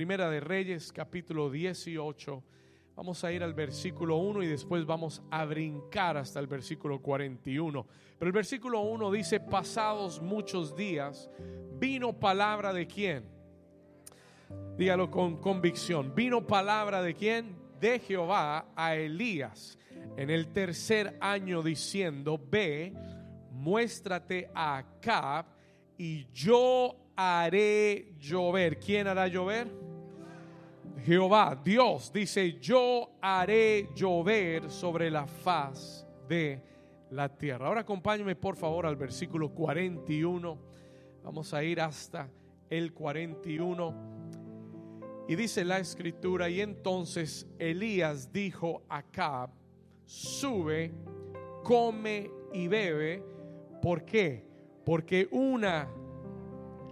Primera de Reyes, capítulo 18. Vamos a ir al versículo 1 y después vamos a brincar hasta el versículo 41. Pero el versículo 1 dice, pasados muchos días, vino palabra de quién? Dígalo con convicción. Vino palabra de quién? De Jehová a Elías en el tercer año diciendo, ve, muéstrate a Acab y yo haré llover. ¿Quién hará llover? Jehová, Dios, dice, yo haré llover sobre la faz de la tierra. Ahora acompáñame por favor al versículo 41. Vamos a ir hasta el 41. Y dice la escritura, y entonces Elías dijo a Acab, sube, come y bebe. ¿Por qué? Porque una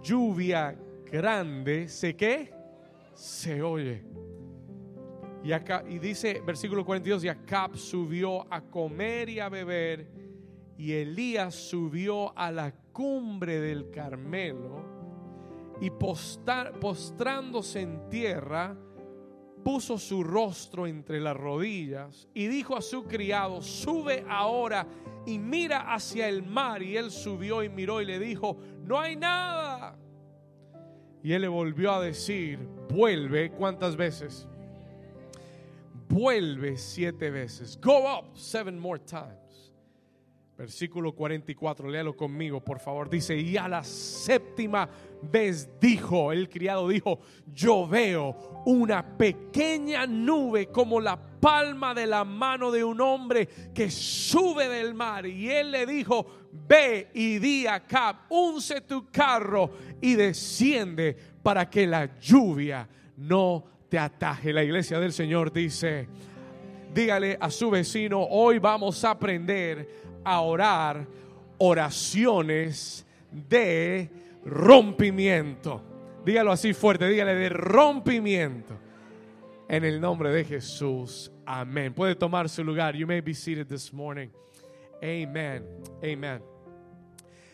lluvia grande se qué? Se oye. Y, acá, y dice versículo 42, y Acab subió a comer y a beber, y Elías subió a la cumbre del Carmelo, y postrándose en tierra, puso su rostro entre las rodillas y dijo a su criado, sube ahora y mira hacia el mar. Y él subió y miró y le dijo, no hay nada. Y él le volvió a decir, vuelve, ¿cuántas veces? Vuelve siete veces. Go up seven more times. Versículo 44, léalo conmigo, por favor. Dice, y a la séptima vez dijo, el criado dijo, yo veo una pequeña nube como la palma de la mano de un hombre que sube del mar. Y él le dijo, ve y di a unce tu carro y desciende para que la lluvia no te ataje. La iglesia del Señor dice, dígale a su vecino, hoy vamos a aprender a orar oraciones de rompimiento. Dígalo así fuerte, dígale de rompimiento. En el nombre de Jesús. Amén. Puede tomar su lugar. You may be seated this morning. Amen. Amen.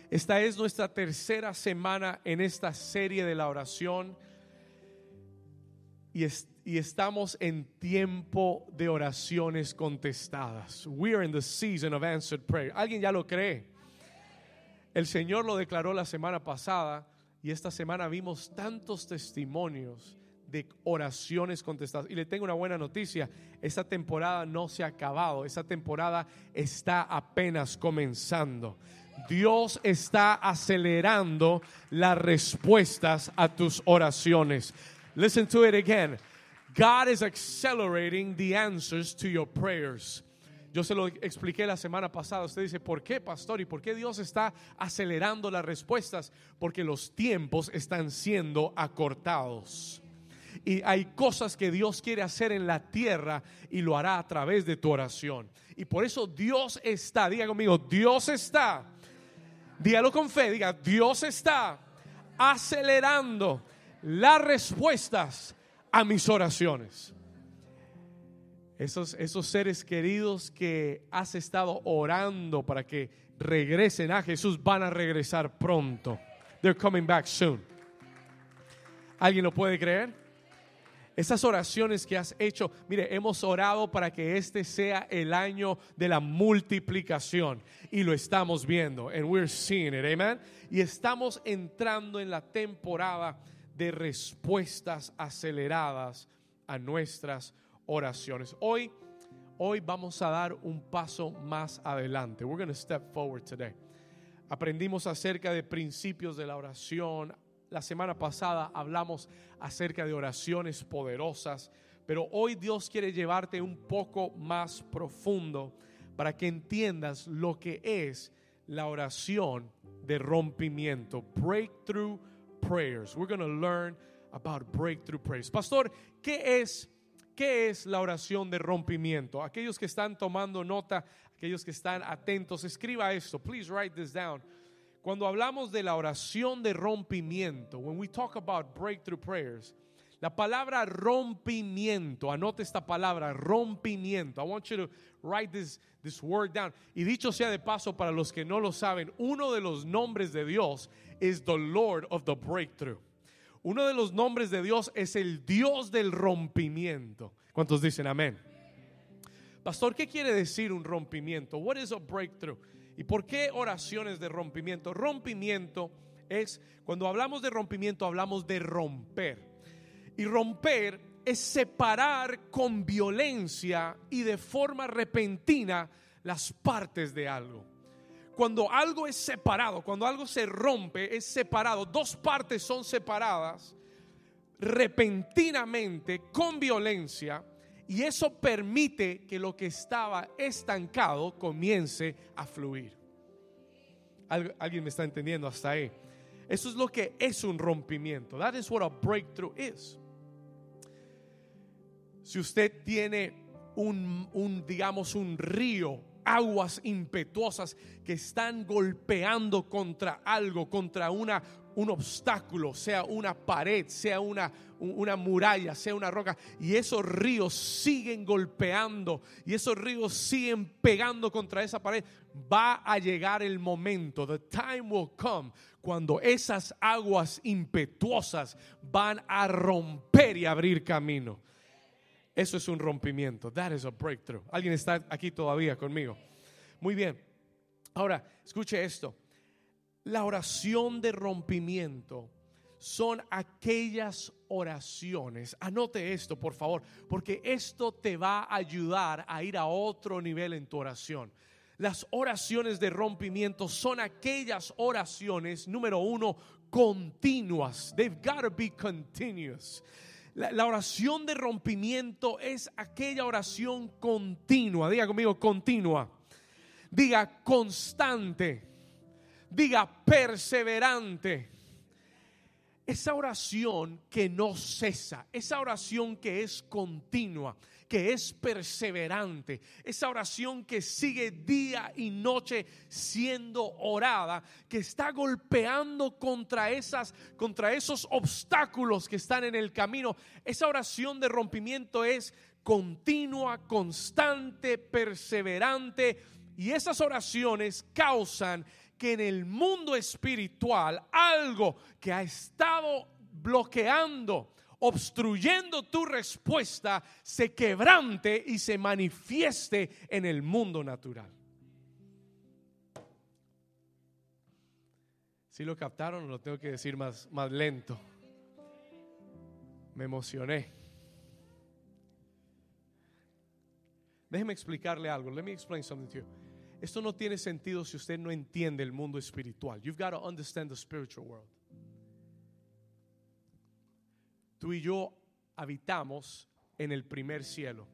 Esta es nuestra tercera semana en esta serie de la oración. Y, y, estamos en tiempo de oraciones contestadas. We are in the season of answered prayer. ¿Alguien ya lo cree? El Señor lo declaró la semana pasada y esta semana vimos tantos testimonios de oraciones contestadas. Y le tengo una buena noticia, esta temporada no se ha acabado, esta temporada está apenas comenzando. Dios está acelerando las respuestas a tus oraciones. Listen to it again. God is accelerating the answers to your prayers. Yo se lo expliqué la semana pasada. Usted dice, ¿por qué, pastor? ¿Y por qué Dios está acelerando las respuestas? Porque los tiempos están siendo acortados. Y hay cosas que Dios quiere hacer en la tierra y lo hará a través de tu oración. Y por eso Dios está, diga conmigo, Dios está. Dígalo con fe, diga, Dios está acelerando las respuestas a mis oraciones. Esos, esos seres queridos que has estado orando para que regresen a Jesús van a regresar pronto. They're coming back soon. ¿Alguien lo puede creer? Esas oraciones que has hecho, mire, hemos orado para que este sea el año de la multiplicación y lo estamos viendo, and we're seeing it, amen. Y estamos entrando en la temporada de respuestas aceleradas a nuestras oraciones. Hoy, hoy vamos a dar un paso más adelante. We're going to step forward today. Aprendimos acerca de principios de la oración. La semana pasada hablamos acerca de oraciones poderosas, pero hoy Dios quiere llevarte un poco más profundo para que entiendas lo que es la oración de rompimiento, breakthrough prayers. We're going to learn about breakthrough prayers. Pastor, ¿qué es ¿Qué es la oración de rompimiento? Aquellos que están tomando nota, aquellos que están atentos, escriba esto. Please write this down. Cuando hablamos de la oración de rompimiento, when we talk about breakthrough prayers, la palabra rompimiento, anote esta palabra, rompimiento. I want you to write this, this word down. Y dicho sea de paso, para los que no lo saben, uno de los nombres de Dios es the Lord of the breakthrough. Uno de los nombres de Dios es el Dios del rompimiento. ¿Cuántos dicen amén? Pastor, ¿qué quiere decir un rompimiento? What is a breakthrough? ¿Y por qué oraciones de rompimiento? Rompimiento es, cuando hablamos de rompimiento, hablamos de romper. Y romper es separar con violencia y de forma repentina las partes de algo. Cuando algo es separado, cuando algo se rompe, es separado, dos partes son separadas repentinamente, con violencia, y eso permite que lo que estaba estancado comience a fluir. ¿Alguien me está entendiendo hasta ahí? Eso es lo que es un rompimiento. That is what a breakthrough is. Si usted tiene un, un digamos, un río, aguas impetuosas que están golpeando contra algo, contra una, un obstáculo, sea una pared, sea una, una muralla, sea una roca, y esos ríos siguen golpeando y esos ríos siguen pegando contra esa pared, va a llegar el momento, the time will come, cuando esas aguas impetuosas van a romper y abrir camino. Eso es un rompimiento. That is a breakthrough. ¿Alguien está aquí todavía conmigo? Muy bien. Ahora, escuche esto. La oración de rompimiento son aquellas oraciones. Anote esto, por favor, porque esto te va a ayudar a ir a otro nivel en tu oración. Las oraciones de rompimiento son aquellas oraciones, número uno, continuas. They've got to be continuous. La, oración de rompimiento es aquella oración continua. Diga conmigo, continua. Diga constante. Diga perseverante. Esa oración que no cesa, esa oración que es continua, que es perseverante, esa oración que sigue día y noche siendo orada, que está golpeando contra esas contra esos obstáculos que están en el camino. Esa oración de rompimiento es continua, constante, perseverante y esas oraciones causan que en el mundo espiritual algo que ha estado bloqueando obstruyendo tu respuesta, se quebrante y se manifieste en el mundo natural. Si lo captaron, lo tengo que decir más, más lento. Me emocioné. Déjeme explicarle algo. Let me explain something to you. Esto no tiene sentido si usted no entiende el mundo espiritual. You've got to understand the spiritual world tú y yo habitamos en el primer cielo.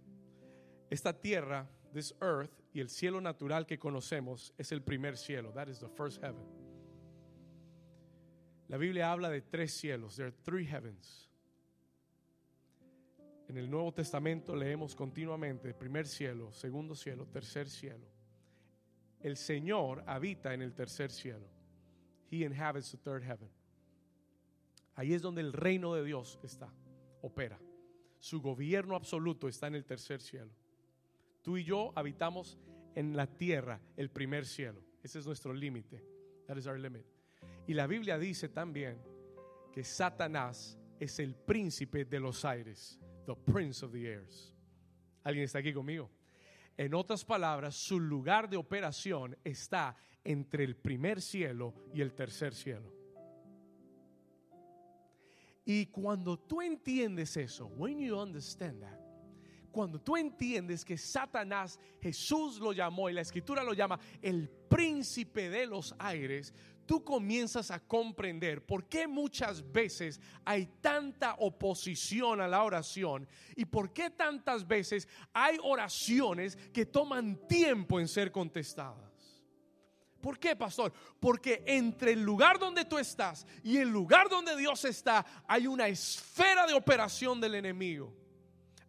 Esta tierra, this earth y el cielo natural que conocemos es el primer cielo. That is the first heaven. La Biblia habla de tres cielos. There are three heavens. En el Nuevo Testamento leemos continuamente primer cielo, segundo cielo, tercer cielo. El Señor habita en el tercer cielo. He inhabits the third heaven. Ahí es donde el reino de Dios está, opera. Su gobierno absoluto está en el tercer cielo. Tú y yo habitamos en la tierra, el primer cielo. Ese es nuestro límite. That is our limit. Y la Biblia dice también que Satanás es el príncipe de los aires, the prince of the airs. ¿Alguien está aquí conmigo? En otras palabras, su lugar de operación está entre el primer cielo y el tercer cielo. Y cuando tú entiendes eso, when you understand that, cuando tú entiendes que Satanás, Jesús lo llamó y la escritura lo llama el príncipe de los aires, tú comienzas a comprender por qué muchas veces hay tanta oposición a la oración y por qué tantas veces hay oraciones que toman tiempo en ser contestadas. ¿Por qué, pastor? Porque entre el lugar donde tú estás y el lugar donde Dios está hay una esfera de operación del enemigo.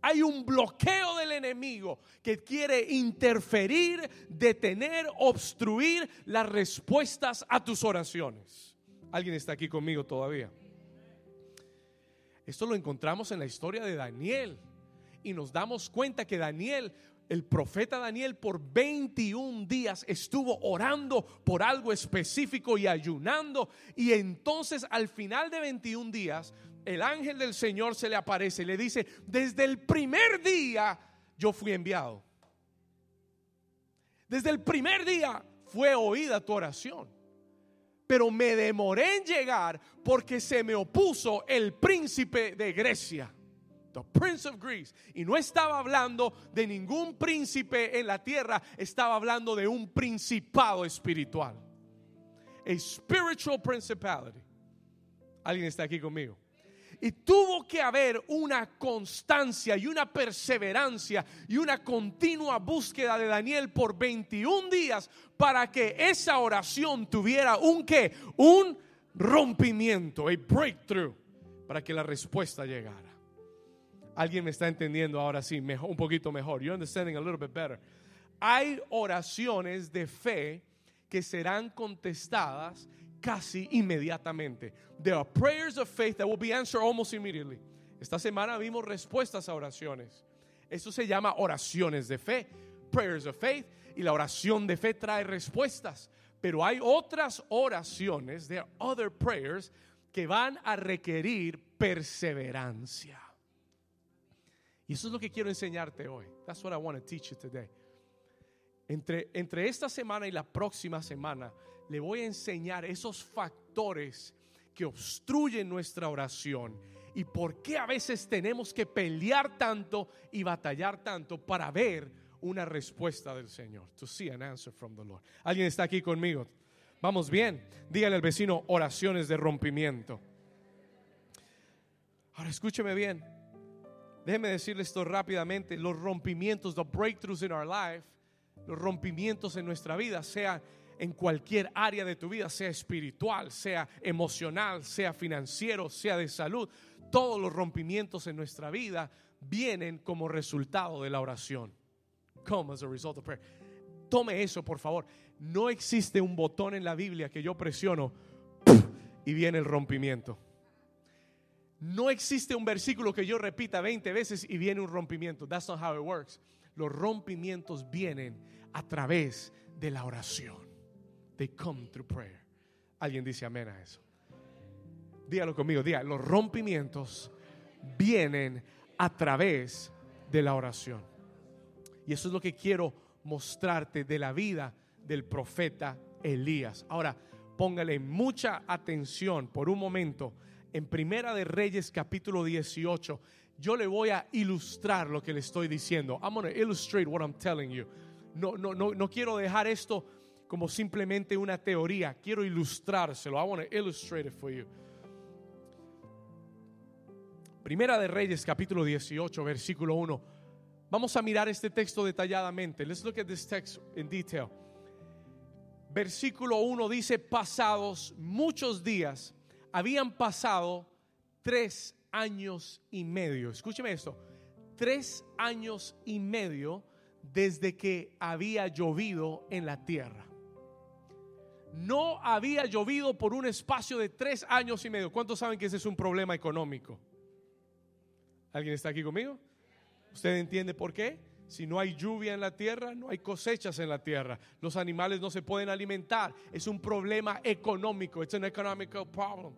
Hay un bloqueo del enemigo que quiere interferir, detener, obstruir las respuestas a tus oraciones. ¿Alguien está aquí conmigo todavía? Esto lo encontramos en la historia de Daniel y nos damos cuenta que Daniel el profeta Daniel por 21 días estuvo orando por algo específico y ayunando. Y entonces al final de 21 días, el ángel del Señor se le aparece y le dice, desde el primer día yo fui enviado. Desde el primer día fue oída tu oración. Pero me demoré en llegar porque se me opuso el príncipe de Grecia. The Prince of Greece. Y no estaba hablando de ningún príncipe en la tierra, estaba hablando de un principado espiritual. A spiritual principality. ¿Alguien está aquí conmigo? Y tuvo que haber una constancia y una perseverancia y una continua búsqueda de Daniel por 21 días para que esa oración tuviera un qué? Un rompimiento, a breakthrough, para que la respuesta llegara. Alguien me está entendiendo ahora sí, un poquito mejor. You're understanding a little bit better. Hay oraciones de fe que serán contestadas casi inmediatamente. There are prayers of faith that will be answered almost immediately. Esta semana vimos respuestas a oraciones. Eso se llama oraciones de fe, prayers of faith, y la oración de fe trae respuestas. Pero hay otras oraciones, there are other prayers, que van a requerir perseverancia. Eso es lo que quiero enseñarte hoy. That's what I want to teach you today. Entre, entre esta semana y la próxima semana, le voy a enseñar esos factores que obstruyen nuestra oración y por qué a veces tenemos que pelear tanto y batallar tanto para ver una respuesta del Señor. To see an answer from the Lord. ¿Alguien está aquí conmigo? Vamos bien. Dígale al vecino oraciones de rompimiento. Ahora escúcheme bien. Déjeme decirle esto rápidamente. Los rompimientos, the breakthroughs in our life, los rompimientos en nuestra vida, sea en cualquier área de tu vida, sea espiritual, sea emocional, sea financiero, sea de salud. Todos los rompimientos en nuestra vida vienen como resultado de la oración. Come as a result of prayer. Tome eso, por favor. No existe un botón en la Biblia que yo presiono y viene el rompimiento. No existe un versículo que yo repita 20 veces y viene un rompimiento. That's not how it works. Los rompimientos vienen a través de la oración. They come through prayer. Alguien dice amén a eso. Dígalo conmigo, diga, los rompimientos vienen a través de la oración. Y eso es lo que quiero mostrarte de la vida del profeta Elías. Ahora, póngale mucha atención por un momento en Primera de Reyes capítulo 18. Yo le voy a ilustrar lo que le estoy diciendo. I'm going to illustrate what I'm telling you. No, no, no, no quiero dejar esto como simplemente una teoría. Quiero ilustrárselo. I want to illustrate it for you. Primera de Reyes, capítulo 18, versículo 1. Vamos a mirar este texto detalladamente. Let's look at this text in detail. Versículo 1 dice, pasados muchos días, habían pasado tres años y medio. Escúcheme esto, tres años y medio desde que había llovido en la tierra no había llovido por un espacio de tres años y medio. ¿Cuántos saben que ese es un problema económico? ¿Alguien está aquí conmigo? ¿Usted entiende por qué? Si no hay lluvia en la tierra, no hay cosechas en la tierra. Los animales no se pueden alimentar. Es un problema económico. Es un economical problem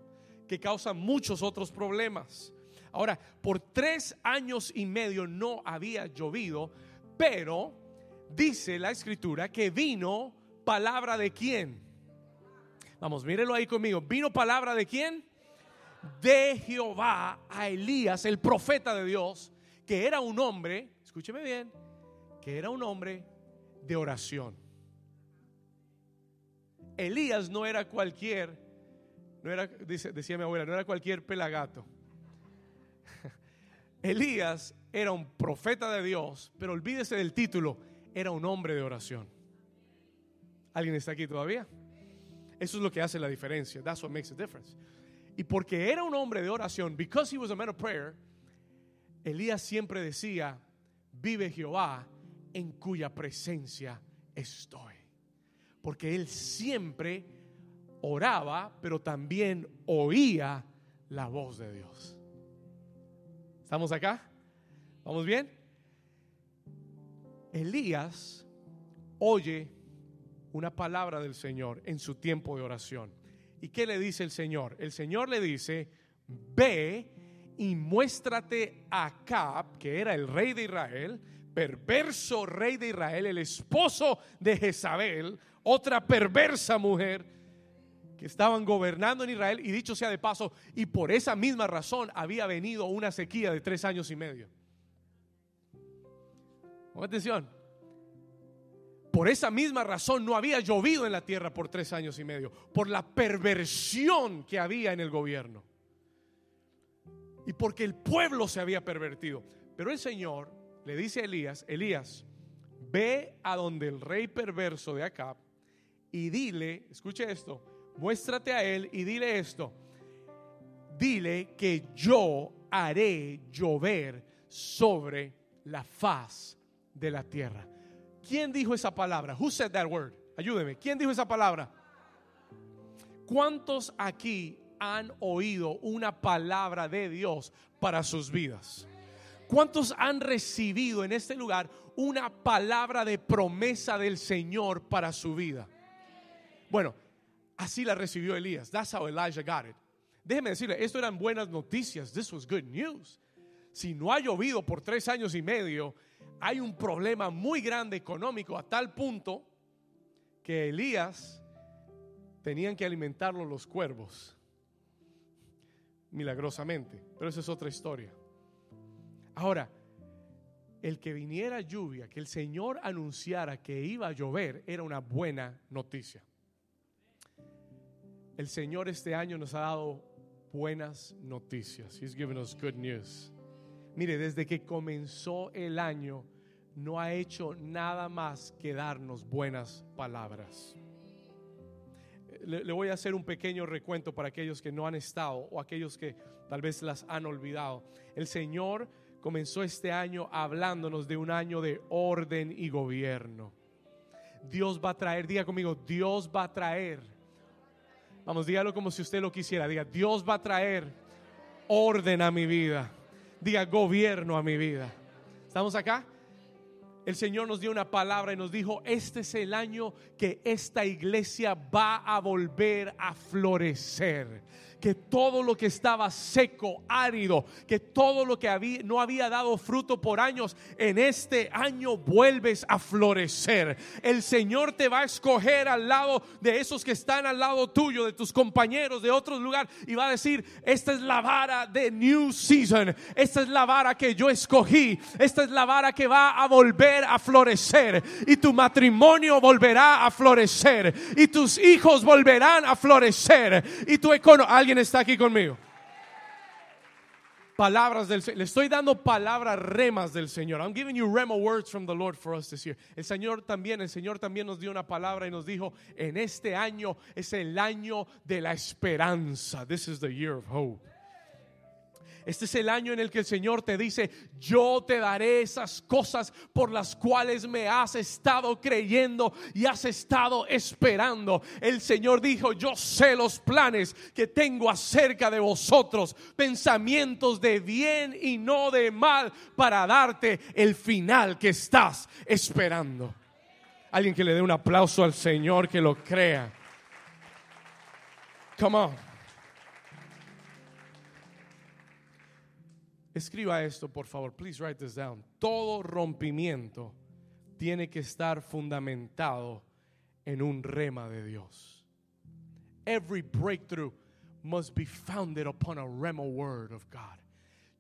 que causa muchos otros problemas. Ahora, por tres años y medio no había llovido, pero dice la escritura que vino palabra de quién? Vamos, mírelo ahí conmigo. ¿Vino palabra de quién? De Jehová a Elías, el profeta de Dios, que era un hombre, escúcheme bien, que era un hombre de oración. Elías no era cualquier, no era, decía mi abuela, no era cualquier pelagato. Elías era un profeta de Dios, pero olvídese del título, era un hombre de oración. ¿Alguien está aquí todavía? Eso es lo que hace la diferencia. That's what makes a difference. Y porque era un hombre de oración, because he was a man of prayer, Elías siempre decía, vive Jehová en cuya presencia estoy. Porque él siempre oraba, pero también oía la voz de Dios. ¿Estamos acá? ¿Vamos bien? Elías oye una palabra del Señor en su tiempo de oración. ¿Y qué le dice el Señor? El Señor le dice, ve y muéstrate a Acab, que era el rey de Israel, perverso rey de Israel, el esposo de Jezabel, otra perversa mujer que estaban gobernando en Israel y dicho sea de paso, y por esa misma razón había venido una sequía de tres años y medio. Pon atención. Por esa misma razón no había llovido en la tierra por tres años y medio, por la perversión que había en el gobierno. Y porque el pueblo se había pervertido. Pero el Señor le dice a Elías, Elías, ve a donde el rey perverso de Acab y dile, escuche esto, muéstrate a él y dile esto, dile que yo haré llover sobre la faz de la tierra. ¿Quién dijo esa palabra? Who said that word? Ayúdeme. ¿Quién dijo esa palabra? ¿Cuántos aquí han oído una palabra de Dios para sus vidas? ¿Cuántos han recibido en este lugar una palabra de promesa del Señor para su vida? Bueno, así la recibió Elías. That's how Elijah got it. Déjeme decirle, esto eran buenas noticias. This was good news. Si no ha llovido por tres años y medio, hay un problema muy grande económico a tal punto que Elías tenían que alimentarlo los cuervos. Milagrosamente. Pero esa es otra historia. Ahora, el que viniera lluvia, que el Señor anunciara que iba a llover, era una buena noticia. El Señor este año nos ha dado buenas noticias. He's given us good news. Mire, desde que comenzó el año, no ha hecho nada más que darnos buenas palabras. Le, voy a hacer un pequeño recuento para aquellos que no han estado o aquellos que tal vez las han olvidado. El Señor comenzó este año hablándonos de un año de orden y gobierno. Dios va a traer, diga conmigo, Dios va a traer. Vamos, dígalo como si usted lo quisiera. Diga, Dios va a traer orden a mi vida. Diga, gobierno a mi vida. ¿Estamos acá? el Señor nos dio una palabra y nos dijo, este es el año que esta iglesia va a volver a florecer que todo lo que estaba seco, árido, que todo lo que había, no había dado fruto por años, en este año vuelves a florecer. El Señor te va a escoger al lado de esos que están al lado tuyo, de tus compañeros de otros lugares, y va a decir, esta es la vara de New Season, esta es la vara que yo escogí, esta es la vara que va a volver a florecer, y tu matrimonio volverá a florecer, y tus hijos volverán a florecer, y tu economía, está aquí conmigo? Palabras del Le estoy dando palabras remas del Señor. I'm giving you rema words from the Lord for us this year. El Señor también, el Señor también nos dio una palabra y nos dijo, en este año es el año de la esperanza. This is the year of hope. Este es el año en el que el Señor te dice, yo te daré esas cosas por las cuales me has estado creyendo y has estado esperando. El Señor dijo, yo sé los planes que tengo acerca de vosotros, pensamientos de bien y no de mal, para darte el final que estás esperando. Alguien que le dé un aplauso al Señor que lo crea. Come on. Escriba esto, por favor. Please write this down. Todo rompimiento tiene que estar fundamentado en un rema de Dios. Every breakthrough must be founded upon a rema word of God.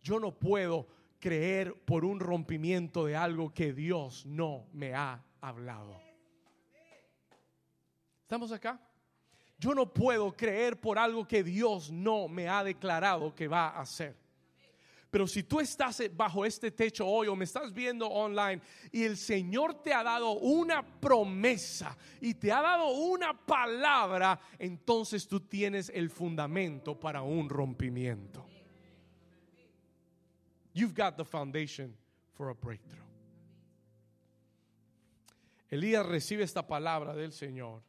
Yo no puedo creer por un rompimiento de algo que Dios no me ha hablado. ¿Estamos acá? Yo no puedo creer por algo que Dios no me ha declarado que va a hacer. Pero si tú estás bajo este techo hoy o me estás viendo online y el Señor te ha dado una promesa y te ha dado una palabra, entonces tú tienes el fundamento para un rompimiento. You've got the foundation for a breakthrough. Elías recibe esta palabra del Señor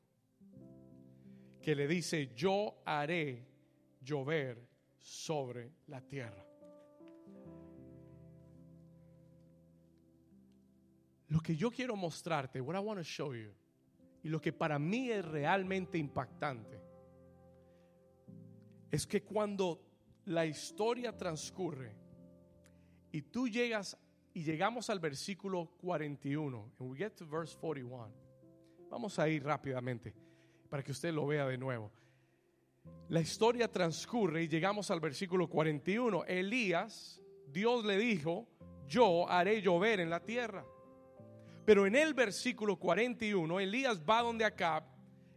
que le dice, yo haré llover sobre la tierra. Que yo quiero mostrarte, what I want to show you, y lo que para mí es realmente impactante, es que cuando la historia transcurre y tú llegas y llegamos al versículo 41, and we get to verse 41. Vamos a ir rápidamente para que usted lo vea de nuevo. La historia transcurre y llegamos al versículo 41. Elías, Dios le dijo, yo haré llover en la tierra. Pero en el versículo 41, Elías va donde Acab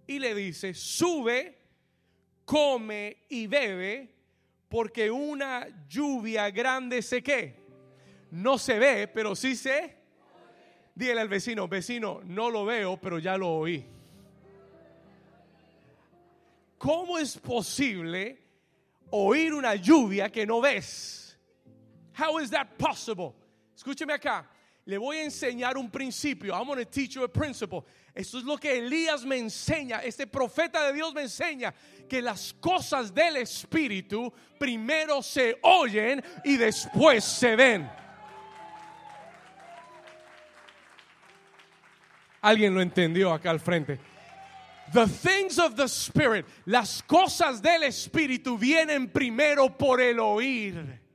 y le dice, sube, come y bebe, porque una lluvia grande se que no se ve, pero sí se. Dígale al vecino, vecino, no lo veo, pero ya lo oí. ¿Cómo es posible oír una lluvia que no ves? How is that possible? Escúcheme acá. Le voy a enseñar un principio. I'm going to teach you a principle. Esto es lo que Elías me enseña. Este profeta de Dios me enseña que las cosas del Espíritu primero se oyen y después se ven. Alguien lo entendió acá al frente. The things of the Spirit, las cosas del Espíritu vienen primero por el oír.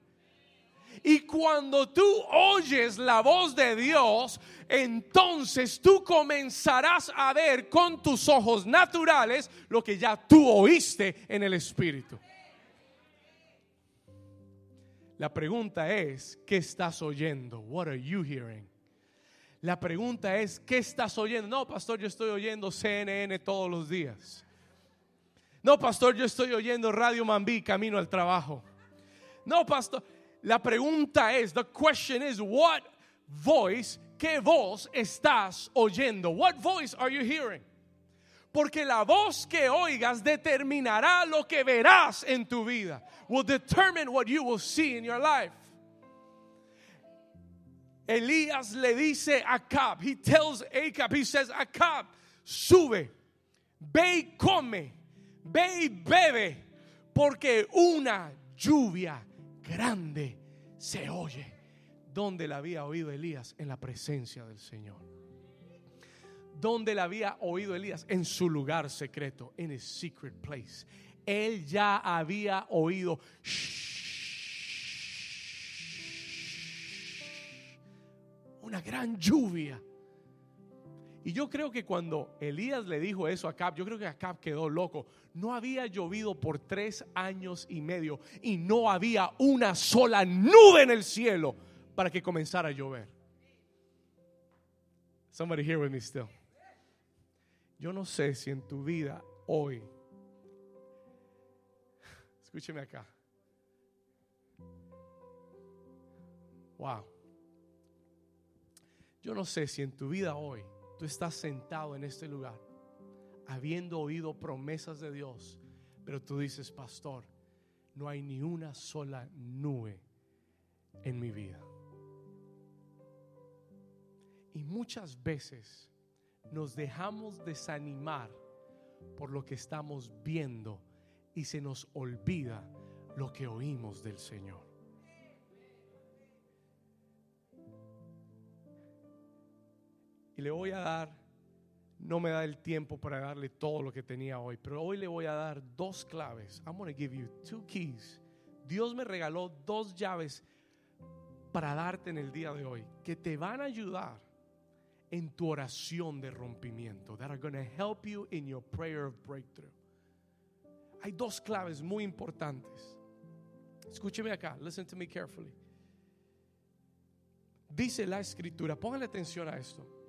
Y cuando tú oyes la voz de Dios, entonces tú comenzarás a ver con tus ojos naturales lo que ya tú oíste en el Espíritu. La pregunta es, ¿qué estás oyendo? What are you hearing? La pregunta es, ¿qué estás oyendo? No, pastor, yo estoy oyendo CNN todos los días. No, pastor, yo estoy oyendo Radio Mambí camino al trabajo. No, pastor. La pregunta es, the question is, what voice, qué voz estás oyendo? What voice are you hearing? Porque la voz que oigas determinará lo que verás en tu vida. Will determine what you will see in your life. Elías le dice a Acab, he tells Acab, he says, Acab, sube, ve y come, ve y bebe, porque una lluvia grande se oye. Donde la había oído Elías? En la presencia del Señor. Donde la había oído Elías? En su lugar secreto, en his secret place. Él ya había oído una gran lluvia. Y yo creo que cuando Elías le dijo eso a Acab, yo creo que Acab quedó loco. No había llovido por tres años y medio y no había una sola nube en el cielo para que comenzara a llover. Somebody here with me still. Yo no sé si en tu vida hoy, escúcheme acá. Wow. Yo no sé si en tu vida hoy Tú estás sentado en este lugar, habiendo oído promesas de Dios, pero tú dices, pastor, no hay ni una sola nube en mi vida. Y muchas veces nos dejamos desanimar por lo que estamos viendo y se nos olvida lo que oímos del Señor. Y le voy a dar, no me da el tiempo para darle todo lo que tenía hoy, pero hoy le voy a dar dos claves. I'm going to give you two keys. Dios me regaló dos llaves para darte en el día de hoy que te van a ayudar en tu oración de rompimiento. That are going to help you in your prayer of breakthrough. Hay dos claves muy importantes. Escúcheme acá, listen to me carefully. Dice la escritura, póngale atención a esto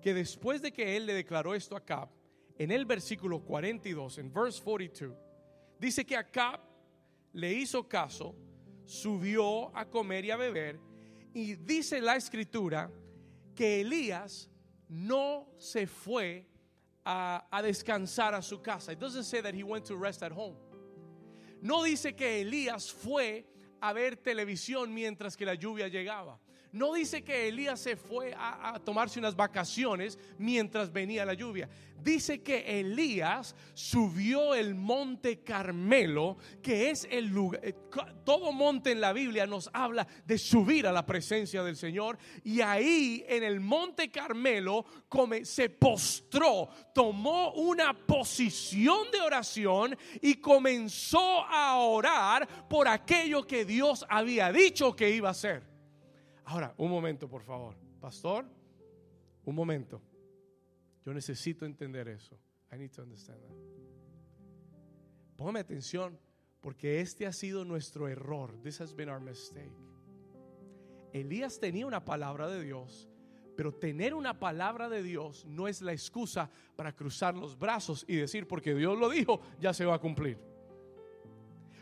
que después de que él le declaró esto a Acab, en el versículo 42, en verse 42, dice que Acab le hizo caso, subió a comer y a beber, y dice la escritura que Elías no se fue a, a, descansar a su casa. It doesn't say that he went to rest at home. No dice que Elías fue a ver televisión mientras que la lluvia llegaba. No dice que Elías se fue a, tomarse unas vacaciones mientras venía la lluvia. Dice que Elías subió el monte Carmelo, que es el lugar, eh, todo monte en la Biblia nos habla de subir a la presencia del Señor. Y ahí en el monte Carmelo se postró, tomó una posición de oración y comenzó a orar por aquello que Dios había dicho que iba a hacer. Ahora, un momento, por favor. Pastor, un momento. Yo necesito entender eso. I need to understand that. Póngame atención porque este ha sido nuestro error. This has been our mistake. Elías tenía una palabra de Dios, pero tener una palabra de Dios no es la excusa para cruzar los brazos y decir porque Dios lo dijo, ya se va a cumplir.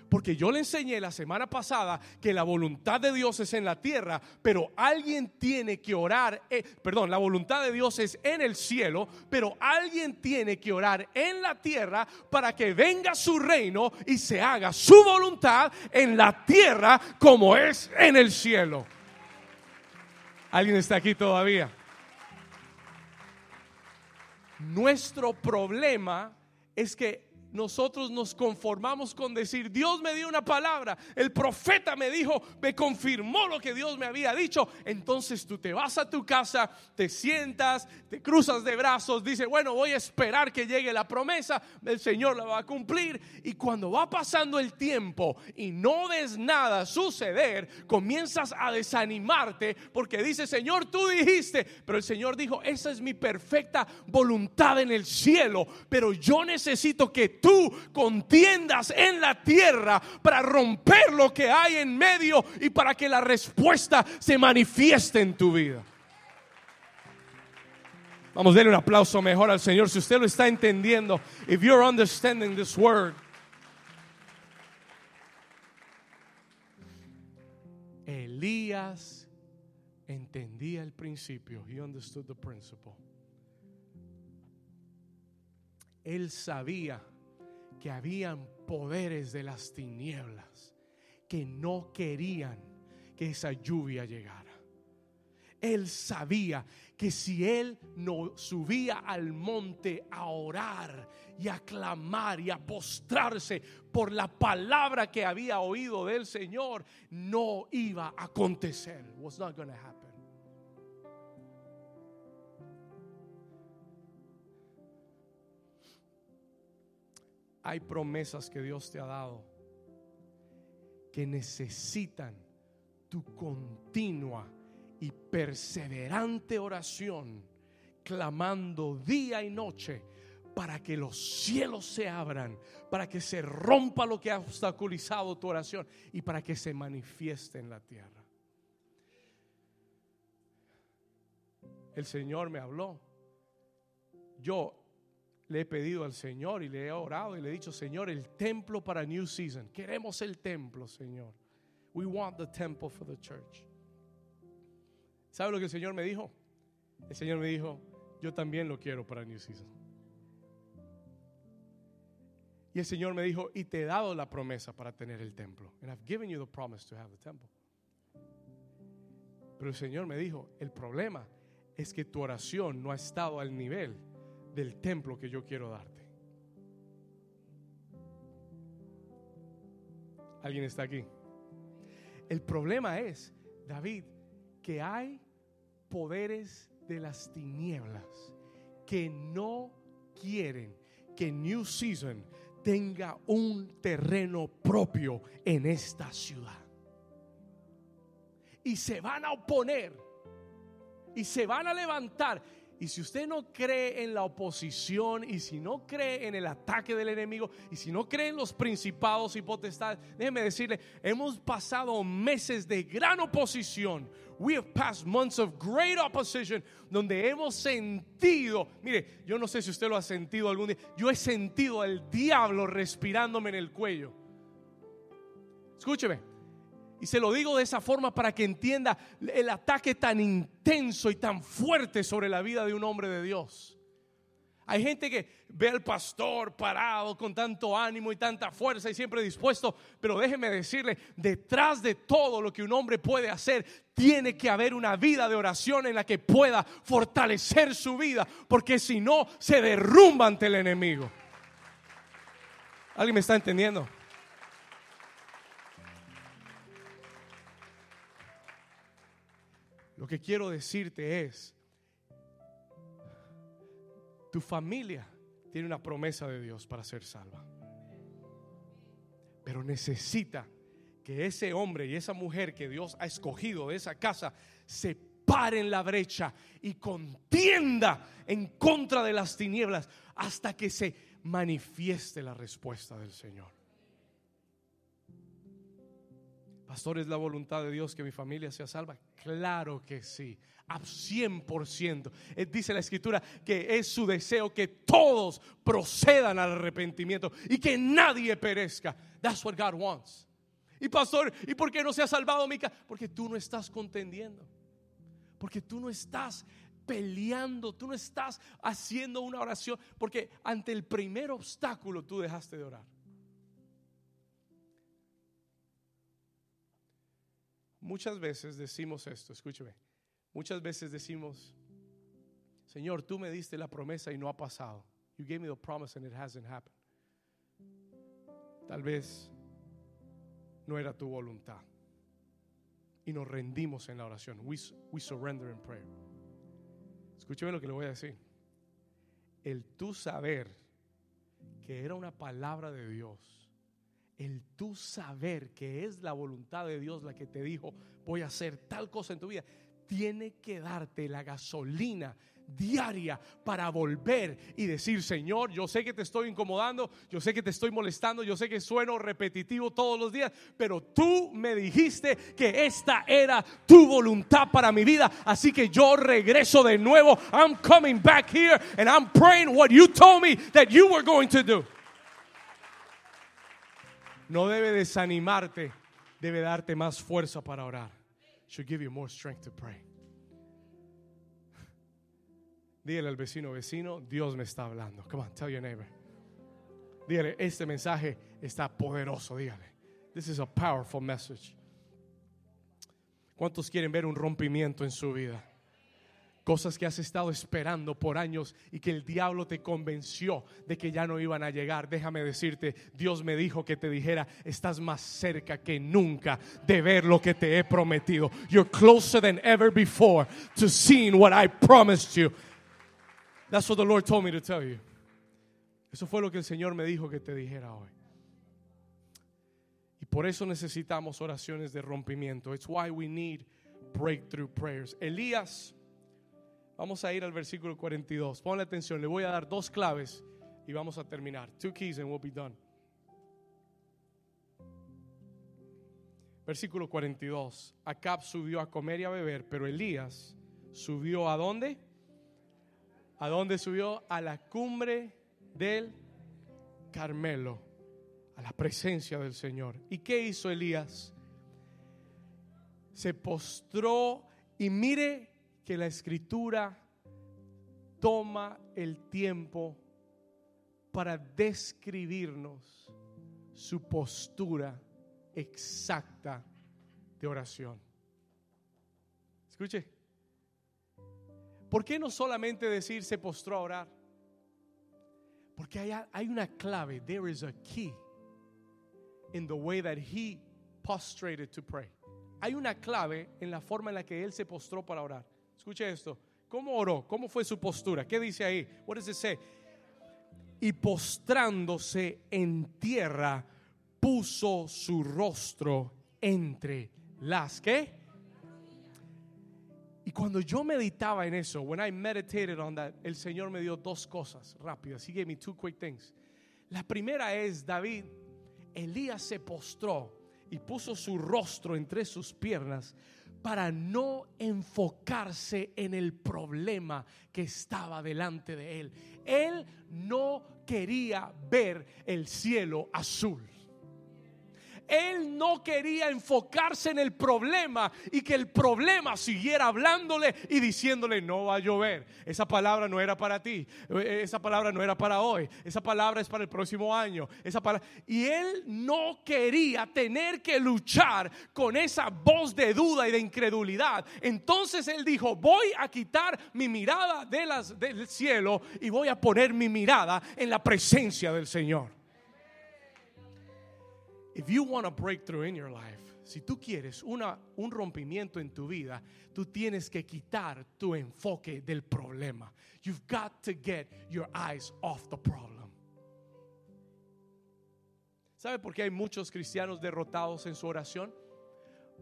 Porque yo le enseñé la semana pasada que la voluntad de Dios es en la tierra, pero alguien tiene que orar, eh, perdón, la voluntad de Dios es en el cielo, pero alguien tiene que orar en la tierra para que venga su reino y se haga su voluntad en la tierra como es en el cielo. ¿Alguien está aquí todavía? Nuestro problema es que nosotros nos conformamos con decir, Dios me dio una palabra, el profeta me dijo, me confirmó lo que Dios me había dicho. Entonces tú te vas a tu casa, te sientas, te cruzas de brazos, dice, bueno, voy a esperar que llegue la promesa, el Señor la va a cumplir. Y cuando va pasando el tiempo y no ves nada suceder, comienzas a desanimarte porque dice, Señor, tú dijiste, pero el Señor dijo, esa es mi perfecta voluntad en el cielo, pero yo necesito que tú tú contiendas en la tierra para romper lo que hay en medio y para que la respuesta se manifieste en tu vida. Vamos a darle un aplauso mejor al Señor si usted lo está entendiendo. If you're understanding this word. Elías entendía el principio. He understood the principle. Él sabía que habían poderes de las tinieblas que no querían que esa lluvia llegara. Él sabía que si él no subía al monte a orar y a clamar y a postrarse por la palabra que había oído del Señor, no iba a acontecer. Was not going to happen. Hay promesas que Dios te ha dado que necesitan tu continua y perseverante oración, clamando día y noche para que los cielos se abran, para que se rompa lo que ha obstaculizado tu oración y para que se manifieste en la tierra. El Señor me habló. Yo le he pedido al Señor y le he orado y le he dicho, Señor, el templo para New Season. Queremos el templo, Señor. We want the temple for the church. ¿Sabe lo que el Señor me dijo? El Señor me dijo, yo también lo quiero para New Season. Y el Señor me dijo, y te he dado la promesa para tener el templo. And I've given you the promise to have the temple. Pero el Señor me dijo, el problema es que tu oración no ha estado al nivel del templo que yo quiero darte. ¿Alguien está aquí? El problema es, David, que hay poderes de las tinieblas que no quieren que New Season tenga un terreno propio en esta ciudad. Y se van a oponer y se van a levantar y si usted no cree en la oposición y si no cree en el ataque del enemigo y si no cree en los principados y potestades, déjeme decirle, hemos pasado meses de gran oposición. We have passed months of great opposition donde hemos sentido, mire, yo no sé si usted lo ha sentido algún día, yo he sentido al diablo respirándome en el cuello. Escúcheme, y se lo digo de esa forma para que entienda el ataque tan intenso y tan fuerte sobre la vida de un hombre de Dios. Hay gente que ve al pastor parado con tanto ánimo y tanta fuerza y siempre dispuesto, pero déjeme decirle, detrás de todo lo que un hombre puede hacer, tiene que haber una vida de oración en la que pueda fortalecer su vida, porque si no, se derrumba ante el enemigo. ¿Alguien me está entendiendo? Lo que quiero decirte es, tu familia tiene una promesa de Dios para ser salva. Pero necesita que ese hombre y esa mujer que Dios ha escogido de esa casa se pare en la brecha y contienda en contra de las tinieblas hasta que se manifieste la respuesta del Señor. Pastor, ¿es la voluntad de Dios que mi familia sea salva? Claro que sí, a 100%. Eh, dice la escritura que es su deseo que todos procedan al arrepentimiento y que nadie perezca. That's what God wants. Y pastor, ¿y por qué no se ha salvado Mica? Porque tú no estás contendiendo. Porque tú no estás peleando, tú no estás haciendo una oración, porque ante el primer obstáculo tú dejaste de orar. Muchas veces decimos esto, escúcheme. Muchas veces decimos, Señor, tú me diste la promesa y no ha pasado. You gave me the promise and it hasn't happened. Tal vez no era tu voluntad. Y nos rendimos en la oración. We, we surrender in prayer. Escúcheme lo que le voy a decir. El tú saber que era una palabra de Dios el tú saber que es la voluntad de Dios la que te dijo, voy a hacer tal cosa en tu vida, tiene que darte la gasolina diaria para volver y decir, Señor, yo sé que te estoy incomodando, yo sé que te estoy molestando, yo sé que sueno repetitivo todos los días, pero tú me dijiste que esta era tu voluntad para mi vida, así que yo regreso de nuevo. I'm coming back here and I'm praying what you told me that you were going to do no debe desanimarte, debe darte más fuerza para orar. Should give you more strength to pray. Dígale al vecino, vecino, Dios me está hablando. Come on, tell your neighbor. Dígale, este mensaje está poderoso, dígale. This is a powerful message. ¿Cuántos quieren ver un rompimiento en su vida? Cosas que has estado esperando por años y que el diablo te convenció de que ya no iban a llegar. Déjame decirte, Dios me dijo que te dijera, estás más cerca que nunca de ver lo que te he prometido. You're closer than ever before to seeing what I promised you. That's what the Lord told me to tell you. Eso fue lo que el Señor me dijo que te dijera hoy. Y por eso necesitamos oraciones de rompimiento. It's why we need breakthrough prayers. Elías Vamos a ir al versículo 42. Ponle atención, le voy a dar dos claves y vamos a terminar. Two keys and we'll be done. Versículo 42. Acab subió a comer y a beber, pero Elías subió a dónde? ¿A dónde subió? A la cumbre del Carmelo, a la presencia del Señor. ¿Y qué hizo Elías? Se postró y mire que la escritura toma el tiempo para describirnos su postura exacta de oración. Escuche, ¿por qué no solamente decir se postró a orar? Porque hay, hay una clave, there is a key in the way that he prostrated to pray. Hay una clave en la forma en la que él se postró para orar. Escuche esto. ¿Cómo oró? ¿Cómo fue su postura? ¿Qué dice ahí? What does it say? Y postrándose en tierra, puso su rostro entre las que. Y cuando yo meditaba en eso, when I meditated on that, el Señor me dio dos cosas rápidas. He gave me two quick things. La primera es David, Elías se postró y puso su rostro entre sus piernas para no enfocarse en el problema que estaba delante de él. Él no quería ver el cielo azul. Él no quería enfocarse en el problema y que el problema siguiera hablándole y diciéndole, no va a llover. Esa palabra no era para ti. Eh, esa palabra no era para hoy. Esa palabra es para el próximo año. Esa palabra... Y él no quería tener que luchar con esa voz de duda y de incredulidad. Entonces él dijo, voy a quitar mi mirada del cielo y voy a poner mi mirada en la presencia del Señor. If you want a breakthrough in your life, si tú quieres una, un rompimiento en tu vida, tú tienes que quitar tu enfoque del problema. You've got to get your eyes off the problem. ¿Sabe por qué hay muchos cristianos derrotados en su oración?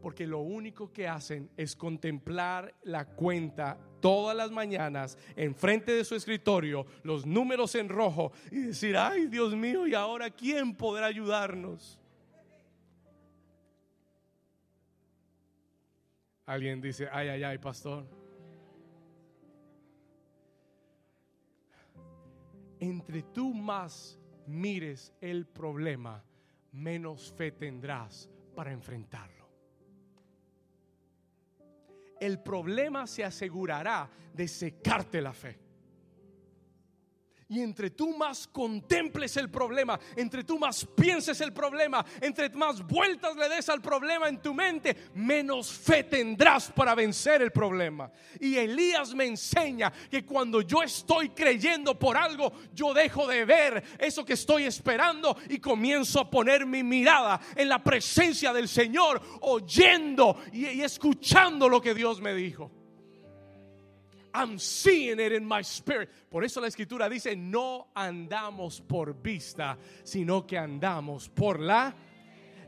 Porque lo único que hacen es contemplar la cuenta todas las mañanas enfrente de su escritorio, los números en rojo y decir, ay Dios mío, ¿y ahora quién podrá ayudarnos? Alguien dice, ay, ay, ay, pastor. Entre tú más mires el problema, menos fe tendrás para enfrentarlo. El problema se asegurará de secarte la fe. Y entre tú más contemples el problema, entre tú más pienses el problema, entre más vueltas le des al problema en tu mente, menos fe tendrás para vencer el problema. Y Elías me enseña que cuando yo estoy creyendo por algo, yo dejo de ver eso que estoy esperando y comienzo a poner mi mirada en la presencia del Señor, oyendo y, y escuchando lo que Dios me dijo. I'm seeing it in my spirit. Por eso la escritura dice, no andamos por vista, sino que andamos por la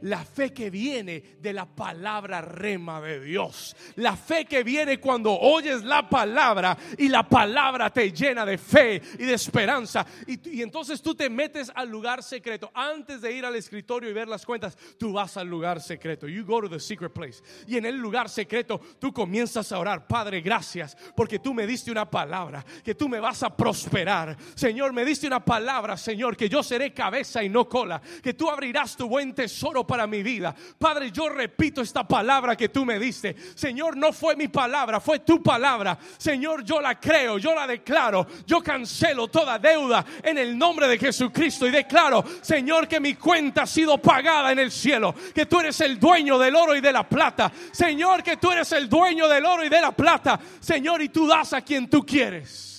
la fe que viene de la palabra rema de Dios. La fe que viene cuando oyes la palabra y la palabra te llena de fe y de esperanza. Y, entonces tú te metes al lugar secreto. Antes de ir al escritorio y ver las cuentas, tú vas al lugar secreto. You go to the secret place. Y en el lugar secreto tú comienzas a orar. Padre, gracias porque tú me diste una palabra, que tú me vas a prosperar. Señor, me diste una palabra, Señor, que yo seré cabeza y no cola. Que tú abrirás tu buen tesoro para mi vida. Padre, yo repito esta palabra que tú me diste. Señor, no fue mi palabra, fue tu palabra. Señor, yo la creo, yo la declaro. Yo cancelo toda deuda en el nombre de Jesucristo y declaro, Señor, que mi cuenta ha sido pagada en el cielo. Que tú eres el dueño del oro y de la plata. Señor, que tú eres el dueño del oro y de la plata. Señor, y tú das a quien tú quieres.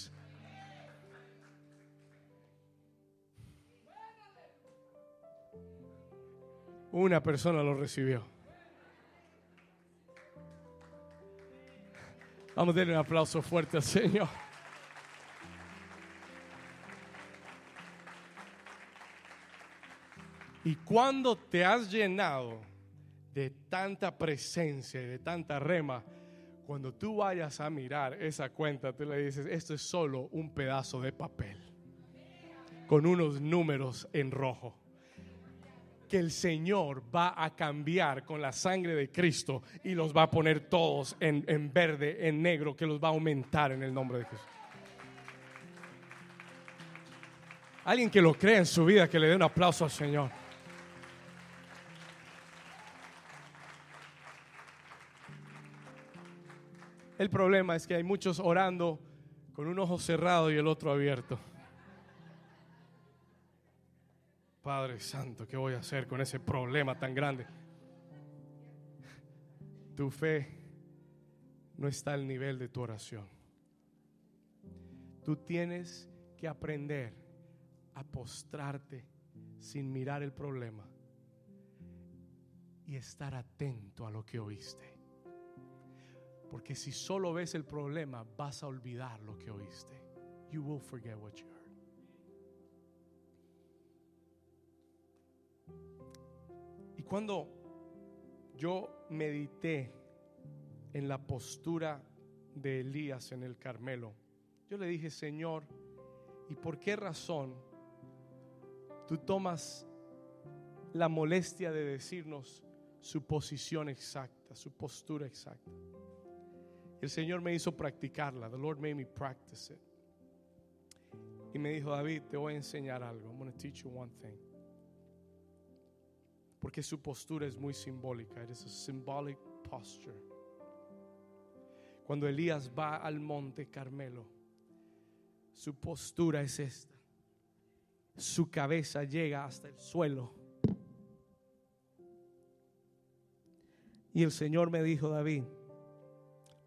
Una persona lo recibió. Vamos a darle un aplauso fuerte al Señor. Y cuando te has llenado de tanta presencia y de tanta rema, cuando tú vayas a mirar esa cuenta, tú le dices, esto es solo un pedazo de papel con unos números en rojo que el Señor va a cambiar con la sangre de Cristo y los va a poner todos en, en, verde, en negro, que los va a aumentar en el nombre de Jesús. Alguien que lo crea en su vida, que le dé un aplauso al Señor. El problema es que hay muchos orando con un ojo cerrado y el otro abierto. Padre Santo, ¿qué voy a hacer con ese problema tan grande? Tu fe no está al nivel de tu oración. Tú tienes que aprender a postrarte sin mirar el problema y estar atento a lo que oíste. Porque si solo ves el problema, vas a olvidar lo que oíste. You will forget what you. Cuando yo medité en la postura de Elías en el Carmelo, yo le dije, Señor, ¿y por qué razón tú tomas la molestia de decirnos su posición exacta, su postura exacta? El Señor me hizo practicarla. The Lord made me practice it. Y me dijo, David, te voy a enseñar algo. I'm going to teach you one thing. Porque su postura es muy simbólica. It is a symbolic posture. Cuando Elías va al monte Carmelo, su postura es esta. Su cabeza llega hasta el suelo. Y el Señor me dijo, David,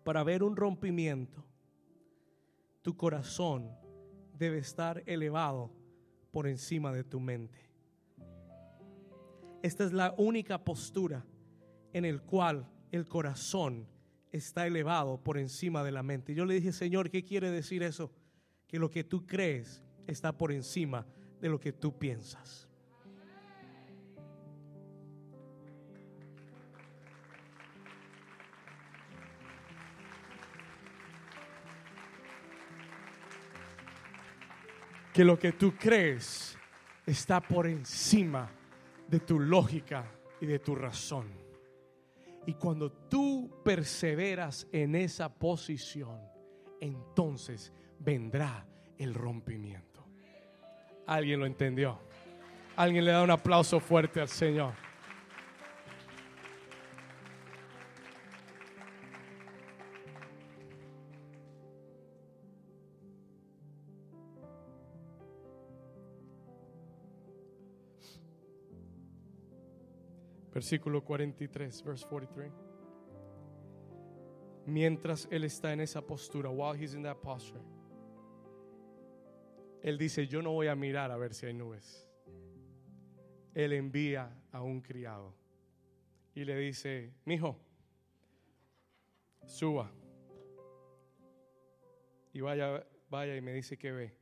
para ver un rompimiento, tu corazón debe estar elevado por encima de tu mente. Esta es la única postura en el cual el corazón está elevado por encima de la mente. Yo le dije, Señor, ¿qué quiere decir eso? Que lo que tú crees está por encima de lo que tú piensas. Que lo que tú crees está por encima de tu lógica y de tu razón. Y cuando tú perseveras en esa posición, entonces vendrá el rompimiento. ¿Alguien lo entendió? Alguien le da un aplauso fuerte al Señor. Versículo 43, verse 43. Mientras él está en esa postura, while he's in that posture, él dice, yo no voy a mirar a ver si hay nubes. Él envía a un criado y le dice, mijo, suba. Y vaya, vaya y me dice que ve.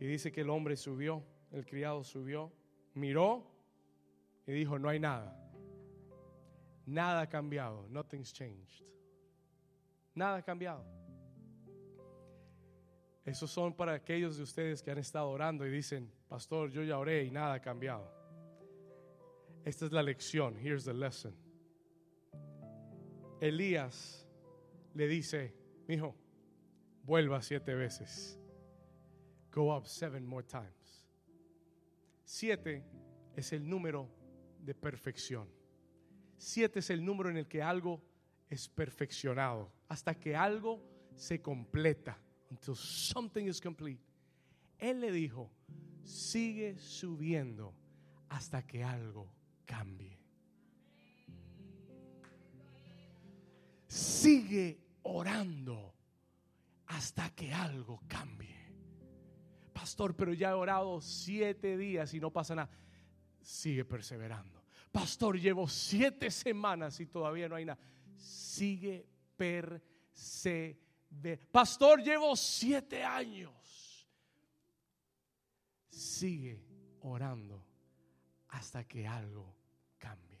Y dice que el hombre subió, el criado subió, miró y dijo, no hay nada. Nada ha cambiado. Nothing's changed. Nada ha cambiado. Esos son para aquellos de ustedes que han estado orando y dicen, pastor, yo ya oré y nada ha cambiado. Esta es la lección. Here's the lesson. Elías le dice, hijo, vuelva siete veces. Go up seven more times. Siete es el número de perfección. Siete es el número en el que algo es perfeccionado, hasta que algo se completa, until something is complete. Él le dijo, sigue subiendo hasta que algo cambie. Sigue orando hasta que algo cambie. Pastor, pero ya he orado siete días y no pasa nada sigue perseverando. Pastor, llevo siete semanas y todavía no hay nada. Sigue perseverando. Pastor, llevo siete años. Sigue orando hasta que algo cambie.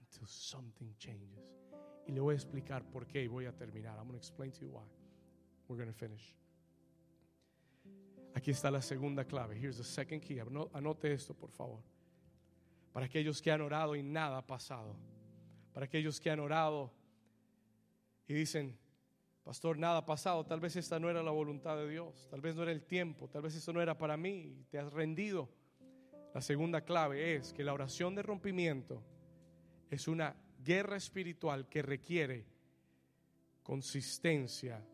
Until something changes. Y le voy a explicar por qué y voy a terminar. I'm going to explain to you why. We're going to finish. Aquí está la segunda clave. Here's the second key. Anote esto, por favor. Para aquellos que han orado y nada ha pasado. Para aquellos que han orado y dicen, pastor, nada ha pasado. Tal vez esta no era la voluntad de Dios. Tal vez no era el tiempo. Tal vez esto no era para mí. Te has rendido. La segunda clave es que la oración de rompimiento es una guerra espiritual que requiere consistencia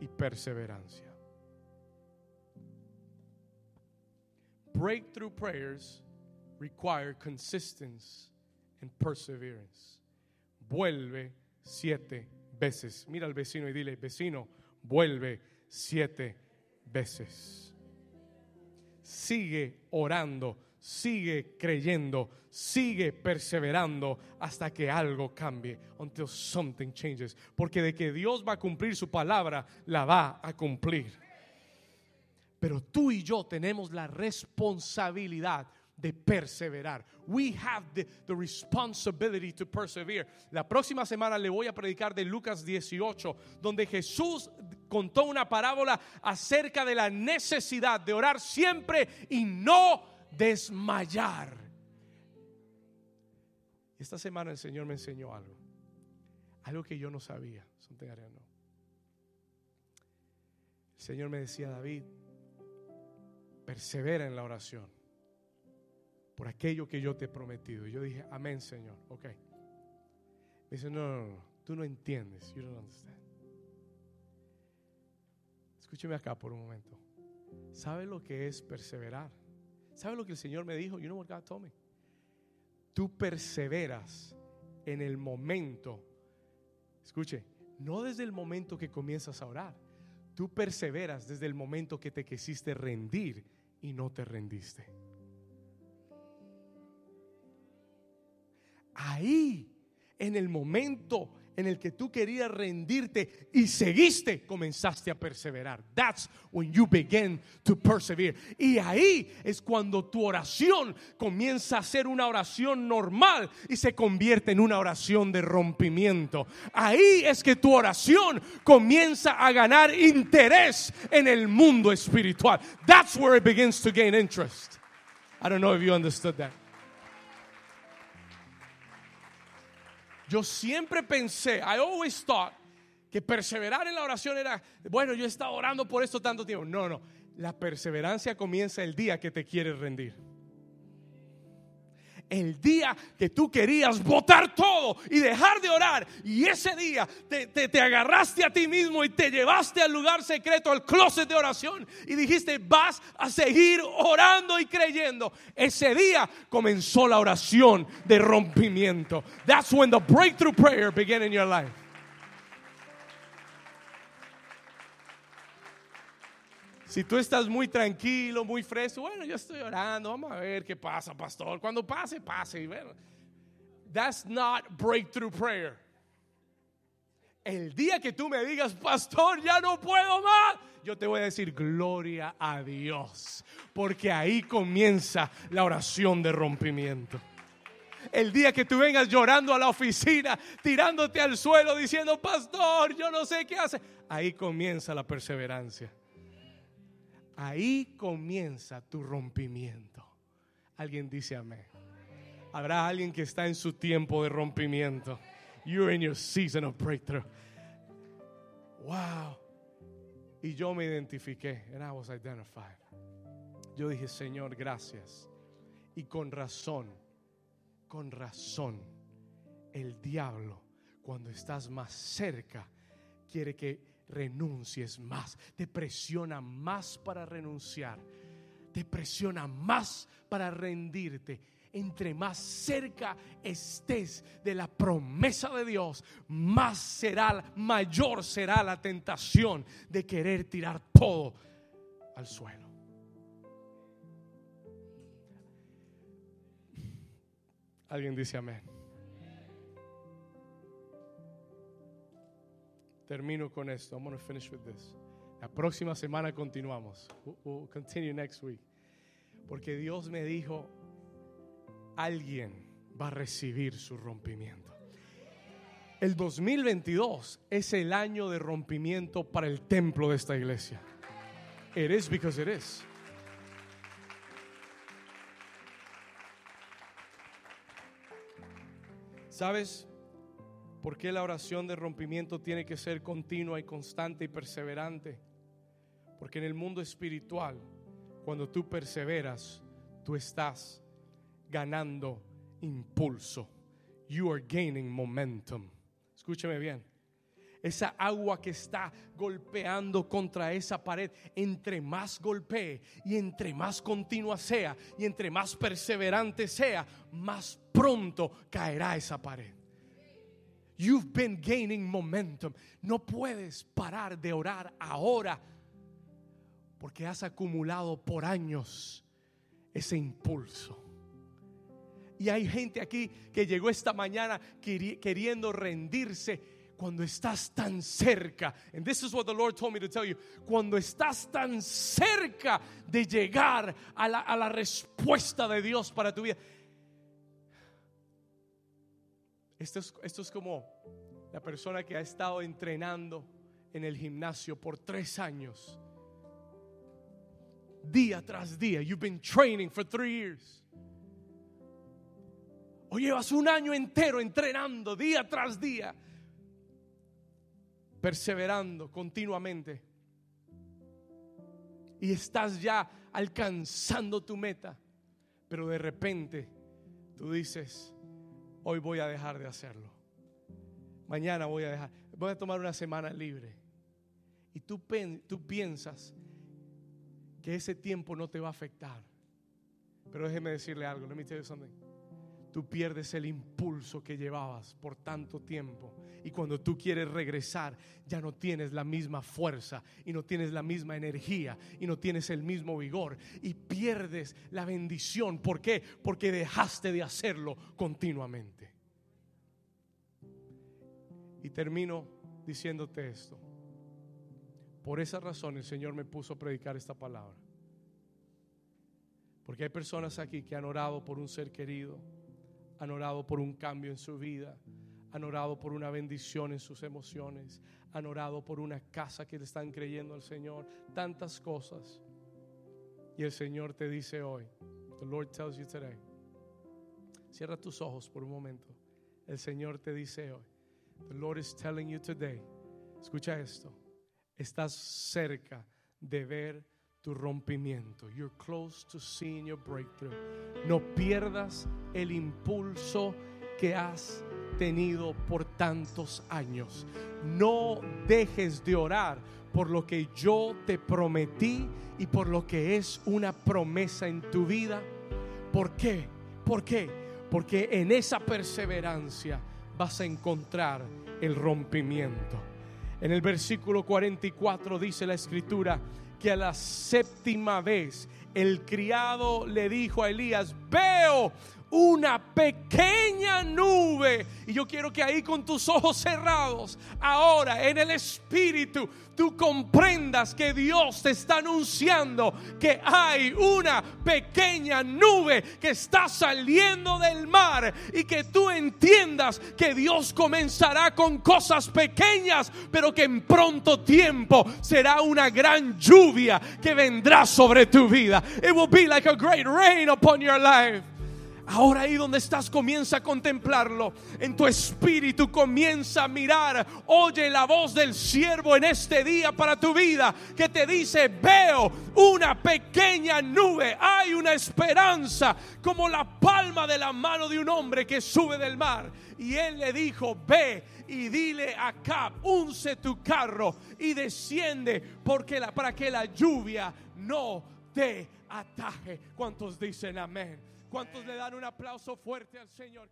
y perseverancia. Breakthrough prayers require consistency and perseverance. Vuelve siete veces. Mira al vecino y dile, vecino, vuelve siete veces. Sigue orando, sigue creyendo, sigue perseverando hasta que algo cambie, until something changes. Porque de que Dios va a cumplir su palabra, la va a cumplir. Pero tú y yo tenemos la responsabilidad de perseverar. We have the, the, responsibility to persevere. La próxima semana le voy a predicar de Lucas 18, donde Jesús contó una parábola acerca de la necesidad de orar siempre y no desmayar. Esta semana el Señor me enseñó algo, algo que yo no sabía. El Señor me decía, David, persevera en la oración. por aquello que yo te he prometido. Yo dije, amén, Señor. Ok. Me dice, no, no, no, tú no entiendes. You don't understand. Escúcheme acá por un momento. ¿Sabe lo que es perseverar? ¿Sabe lo que el Señor me dijo? You know what God told me? Tú perseveras en el momento. Escuche, no desde el momento que comienzas a orar. Tú perseveras desde el momento que te quisiste rendir y no te rendiste. Ahí, en el momento en el que tú querías rendirte y seguiste, comenzaste a perseverar. That's when you begin to persevere. Y ahí es cuando tu oración comienza a ser una oración normal y se convierte en una oración de rompimiento. Ahí es que tu oración comienza a ganar interés en el mundo espiritual. That's where it begins to gain interest. I don't know if you understood that. Yo siempre pensé, I always thought, que perseverar en la oración era, bueno, yo he estado orando por esto tanto tiempo. No, no, la perseverancia comienza el día que te quieres rendir el día que tú querías botar todo y dejar de orar. Y ese día te, te, agarraste a ti mismo y te llevaste al lugar secreto, al closet de oración. Y dijiste, vas a seguir orando y creyendo. Ese día comenzó la oración de rompimiento. That's when the breakthrough prayer began in your life. Si tú estás muy tranquilo, muy fresco, bueno, yo estoy orando, vamos a ver qué pasa, pastor. Cuando pase, pase. Bueno, that's not breakthrough prayer. El día que tú me digas, pastor, ya no puedo más, yo te voy a decir, gloria a Dios, porque ahí comienza la oración de rompimiento. El día que tú vengas llorando a la oficina, tirándote al suelo, diciendo, pastor, yo no sé qué hace, ahí comienza la perseverancia. Ahí comienza tu rompimiento. Alguien dice amén. Habrá alguien que está en su tiempo de rompimiento. You're in your season of breakthrough. Wow. Y yo me identifiqué. And I was identified. Yo dije, Señor, gracias. Y con razón, con razón, el diablo, cuando estás más cerca, quiere que renuncies más, te presiona más para renunciar, te presiona más para rendirte. Entre más cerca estés de la promesa de Dios, más será, mayor será la tentación de querer tirar todo al suelo. Alguien dice amén. Termino con esto. I'm going to finish with this. La próxima semana continuamos. We'll, continue next week. Porque Dios me dijo, alguien va a recibir su rompimiento. El 2022 es el año de rompimiento para el templo de esta iglesia. It is because it is. ¿Sabes? ¿Por qué la oración de rompimiento tiene que ser continua y constante y perseverante? Porque en el mundo espiritual, cuando tú perseveras, tú estás ganando impulso. You are gaining momentum. Escúcheme bien. Esa agua que está golpeando contra esa pared, entre más golpee y entre más continua sea y entre más perseverante sea, más pronto caerá esa pared. You've been gaining momentum. No puedes parar de orar ahora porque has acumulado por años ese impulso. Y hay gente aquí que llegó esta mañana queriendo rendirse cuando estás tan cerca. And this is what the Lord told me to tell you. Cuando estás tan cerca de llegar a la, a la respuesta de Dios para tu vida. Esto es, como la persona que ha estado entrenando en el gimnasio por tres años. Día tras día. You've been training for three years. O llevas un año entero entrenando día tras día. Perseverando continuamente. Y estás ya alcanzando tu meta. Pero de repente tú dices, hoy voy a dejar de hacerlo. Mañana voy a dejar, voy a tomar una semana libre. Y tú, tú piensas que ese tiempo no te va a afectar. Pero déjeme decirle algo, let me tell you something. Tú pierdes el impulso que llevabas por tanto tiempo. Y cuando tú quieres regresar, ya no tienes la misma fuerza y no tienes la misma energía y no tienes el mismo vigor. Y pierdes la bendición. ¿Por qué? Porque dejaste de hacerlo continuamente. Y termino diciéndote esto. Por esa razón el Señor me puso a predicar esta palabra. Porque hay personas aquí que han orado por un ser querido, han orado por un cambio en su vida, han orado por una bendición en sus emociones, han orado por una casa que le están creyendo al Señor, tantas cosas. Y el Señor te dice hoy, the Lord tells you today, cierra tus ojos por un momento. El Señor te dice hoy, the Lord is telling you today, escucha esto estás cerca de ver tu rompimiento. You're close to seeing your breakthrough. No pierdas el impulso que has tenido por tantos años. No dejes de orar por lo que yo te prometí y por lo que es una promesa en tu vida. ¿Por qué? ¿Por qué? Porque en esa perseverancia vas a encontrar el rompimiento. En el versículo 44 dice la escritura que a la séptima vez el criado le dijo a Elías, veo una pequeña nube. Y yo quiero que ahí con tus ojos cerrados, ahora en el Espíritu, tú comprendas que Dios te está anunciando que hay una pequeña nube que está saliendo del mar y que tú entiendas que Dios comenzará con cosas pequeñas, pero que en pronto tiempo será una gran lluvia que vendrá sobre tu vida. It will be like a great rain upon your life. Ahora ahí donde estás comienza a contemplarlo. En tu espíritu comienza a mirar. Oye la voz del siervo en este día para tu vida que te dice, veo una pequeña nube. Hay una esperanza como la palma de la mano de un hombre que sube del mar. Y él le dijo, ve y dile a Cap, unce tu carro y desciende porque la, para que la lluvia no te ataje. ¿Cuántos dicen amén? ¿Cuántos le dan un aplauso fuerte al Señor?